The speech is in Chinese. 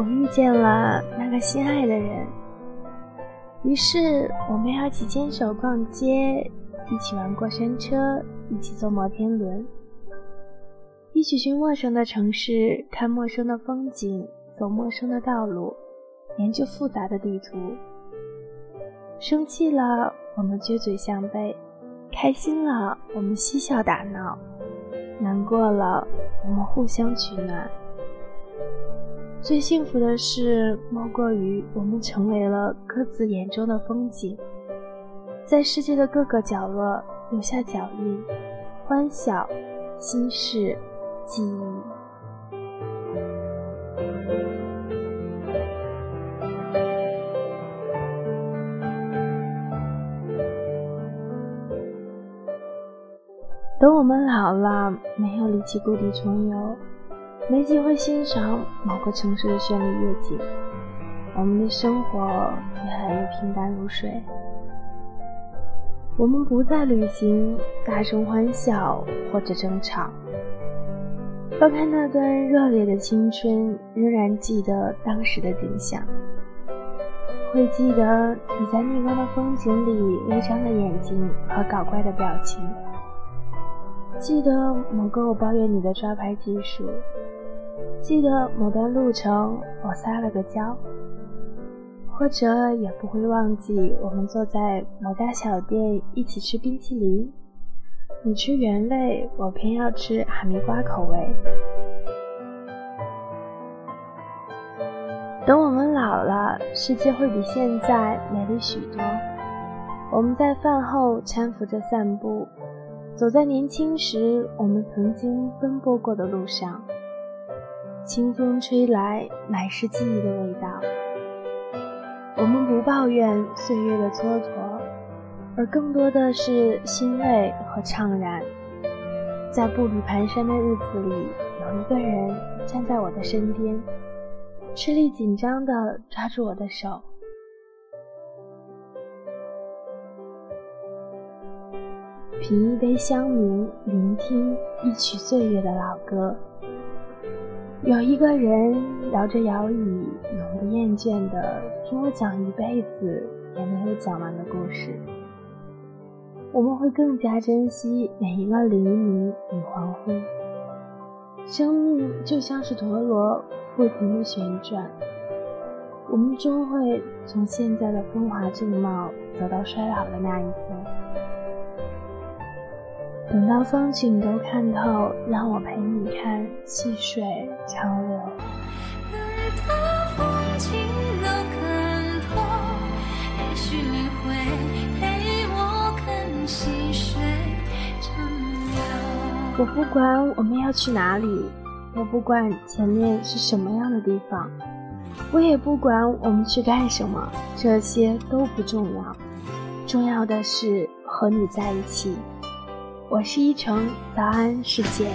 我遇见了那个心爱的人，于是我们要一起牵手逛街，一起玩过山车，一起坐摩天轮，一起去陌生的城市看陌生的风景，走陌生的道路，研究复杂的地图。生气了，我们撅嘴相背；开心了，我们嬉笑打闹；难过了，我们互相取暖。最幸福的事，莫过于我们成为了各自眼中的风景，在世界的各个角落留下脚印、欢笑、心事、记忆。等我们老了，没有力气故地重游。没机会欣赏某个城市的绚丽夜景，我们的生活越来越平淡如水。我们不再旅行，大声欢笑或者争吵。翻开那段热烈的青春，仍然记得当时的景象，会记得你在逆光的风景里微张的眼睛和搞怪的表情，记得某个我抱怨你的抓拍技术。记得某段路程，我撒了个娇，或者也不会忘记我们坐在某家小店一起吃冰淇淋，你吃原味，我偏要吃哈密瓜口味。等我们老了，世界会比现在美丽许多。我们在饭后搀扶着散步，走在年轻时我们曾经奔波过的路上。清风吹来，满是记忆的味道。我们不抱怨岁月的蹉跎，而更多的是欣慰和怅然。在步履蹒跚的日子里，有一个人站在我的身边，吃力紧张地抓住我的手。品一杯香茗，聆听一曲岁月的老歌。有一个人摇着摇椅，永不厌倦地听我讲一辈子也没有讲完的故事。我们会更加珍惜每一个黎明与黄昏。生命就像是陀螺，不停地旋转。我们终会从现在的风华正茂走到衰老的那一天。等到风景都看透，让我陪你看细水长流。我不管我们要去哪里，我不管前面是什么样的地方，我也不管我们去干什么，这些都不重要，重要的是和你在一起。我是依晨，早安世界。